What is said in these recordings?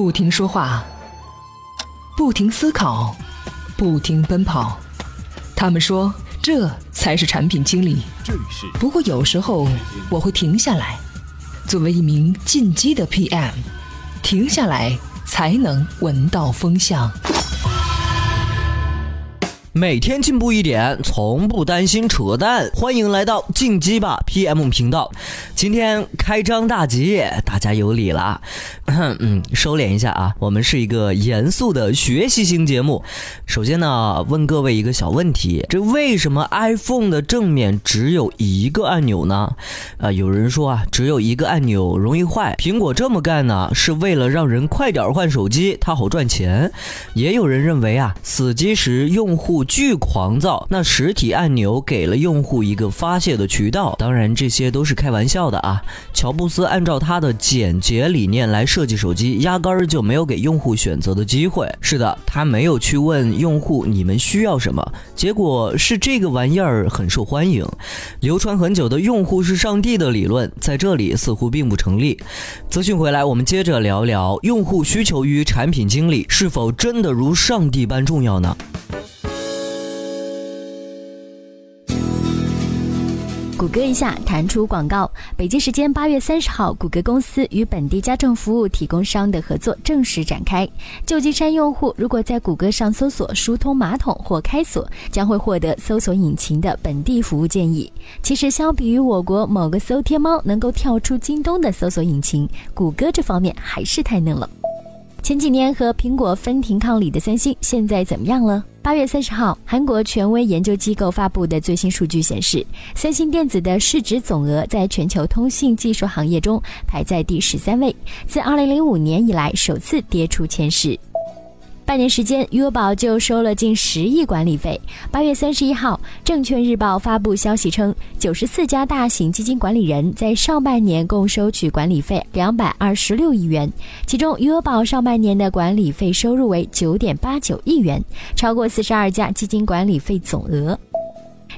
不停说话，不停思考，不停奔跑。他们说，这才是产品经理。不过有时候我会停下来，作为一名进击的 PM，停下来才能闻到风向。每天进步一点，从不担心扯淡。欢迎来到进击吧 PM 频道。今天开张大吉，大家有礼了。嗯，收敛一下啊，我们是一个严肃的学习型节目。首先呢，问各位一个小问题：这为什么 iPhone 的正面只有一个按钮呢？啊，有人说啊，只有一个按钮容易坏。苹果这么干呢，是为了让人快点换手机，它好赚钱。也有人认为啊，死机时用户。巨狂躁，那实体按钮给了用户一个发泄的渠道。当然，这些都是开玩笑的啊。乔布斯按照他的简洁理念来设计手机，压根儿就没有给用户选择的机会。是的，他没有去问用户你们需要什么，结果是这个玩意儿很受欢迎。流传很久的“用户是上帝”的理论，在这里似乎并不成立。资讯回来，我们接着聊聊用户需求与产品经理是否真的如上帝般重要呢？谷歌一下弹出广告。北京时间八月三十号，谷歌公司与本地家政服务提供商的合作正式展开。旧金山用户如果在谷歌上搜索“疏通马桶”或“开锁”，将会获得搜索引擎的本地服务建议。其实，相比于我国某个搜天猫能够跳出京东的搜索引擎，谷歌这方面还是太嫩了。前几年和苹果分庭抗礼的三星，现在怎么样了？八月三十号，韩国权威研究机构发布的最新数据显示，三星电子的市值总额在全球通信技术行业中排在第十三位，自二零零五年以来首次跌出前十。半年时间，余额宝就收了近十亿管理费。八月三十一号，证券日报发布消息称，九十四家大型基金管理人在上半年共收取管理费两百二十六亿元，其中余额宝上半年的管理费收入为九点八九亿元，超过四十二家基金管理费总额。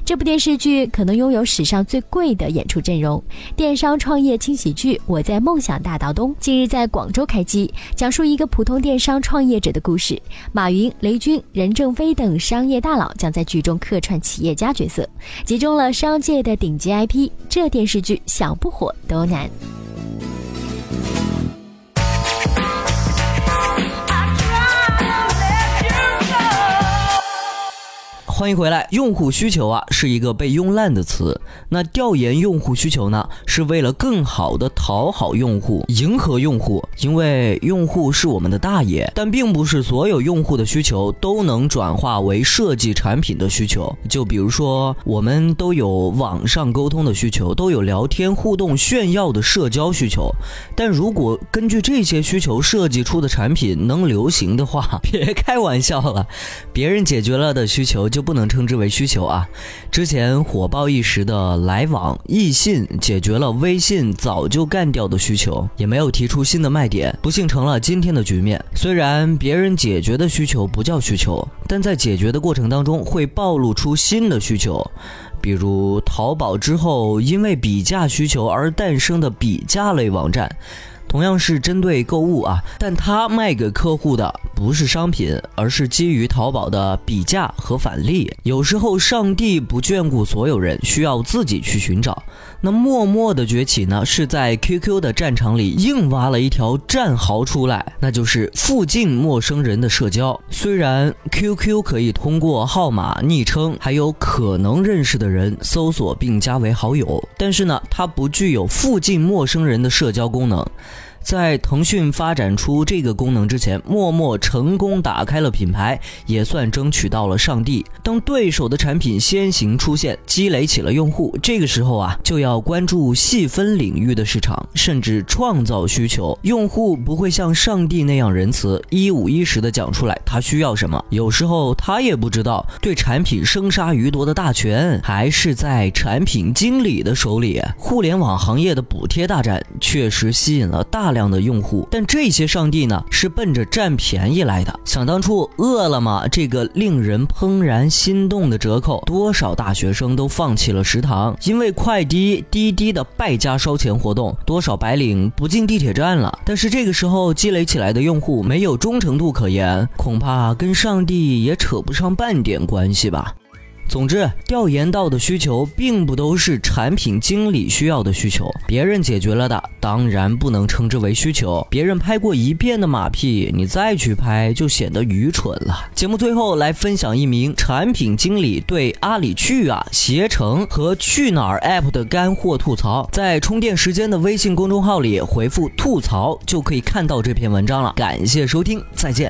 这部电视剧可能拥有史上最贵的演出阵容，电商创业轻喜剧《我在梦想大道东》近日在广州开机，讲述一个普通电商创业者的故事。马云、雷军、任正非等商业大佬将在剧中客串企业家角色，集中了商界的顶级 IP，这电视剧想不火都难。欢迎回来。用户需求啊，是一个被用烂的词。那调研用户需求呢，是为了更好的讨好用户、迎合用户。因为用户是我们的大爷，但并不是所有用户的需求都能转化为设计产品的需求。就比如说，我们都有网上沟通的需求，都有聊天互动、炫耀的社交需求。但如果根据这些需求设计出的产品能流行的话，别开玩笑了，别人解决了的需求就不。不能称之为需求啊！之前火爆一时的来往、易信，解决了微信早就干掉的需求，也没有提出新的卖点，不幸成了今天的局面。虽然别人解决的需求不叫需求，但在解决的过程当中会暴露出新的需求，比如淘宝之后因为比价需求而诞生的比价类网站。同样是针对购物啊，但它卖给客户的不是商品，而是基于淘宝的比价和返利。有时候上帝不眷顾所有人，需要自己去寻找。那默默的崛起呢，是在 QQ 的战场里硬挖了一条战壕出来，那就是附近陌生人的社交。虽然 QQ 可以通过号码、昵称还有可能认识的人搜索并加为好友，但是呢，它不具有附近陌生人的社交功能。在腾讯发展出这个功能之前，陌陌成功打开了品牌，也算争取到了上帝。当对手的产品先行出现，积累起了用户，这个时候啊，就要关注细分领域的市场，甚至创造需求。用户不会像上帝那样仁慈，一五一十的讲出来他需要什么。有时候他也不知道，对产品生杀予夺的大权还是在产品经理的手里。互联网行业的补贴大战确实吸引了大。大量的用户，但这些上帝呢是奔着占便宜来的。想当初，饿了么这个令人怦然心动的折扣，多少大学生都放弃了食堂，因为快滴滴滴的败家烧钱活动，多少白领不进地铁站了。但是这个时候积累起来的用户没有忠诚度可言，恐怕跟上帝也扯不上半点关系吧。总之，调研到的需求并不都是产品经理需要的需求，别人解决了的当然不能称之为需求。别人拍过一遍的马屁，你再去拍就显得愚蠢了。节目最后来分享一名产品经理对阿里去啊、携程和去哪儿 App 的干货吐槽，在充电时间的微信公众号里回复“吐槽”就可以看到这篇文章了。感谢收听，再见。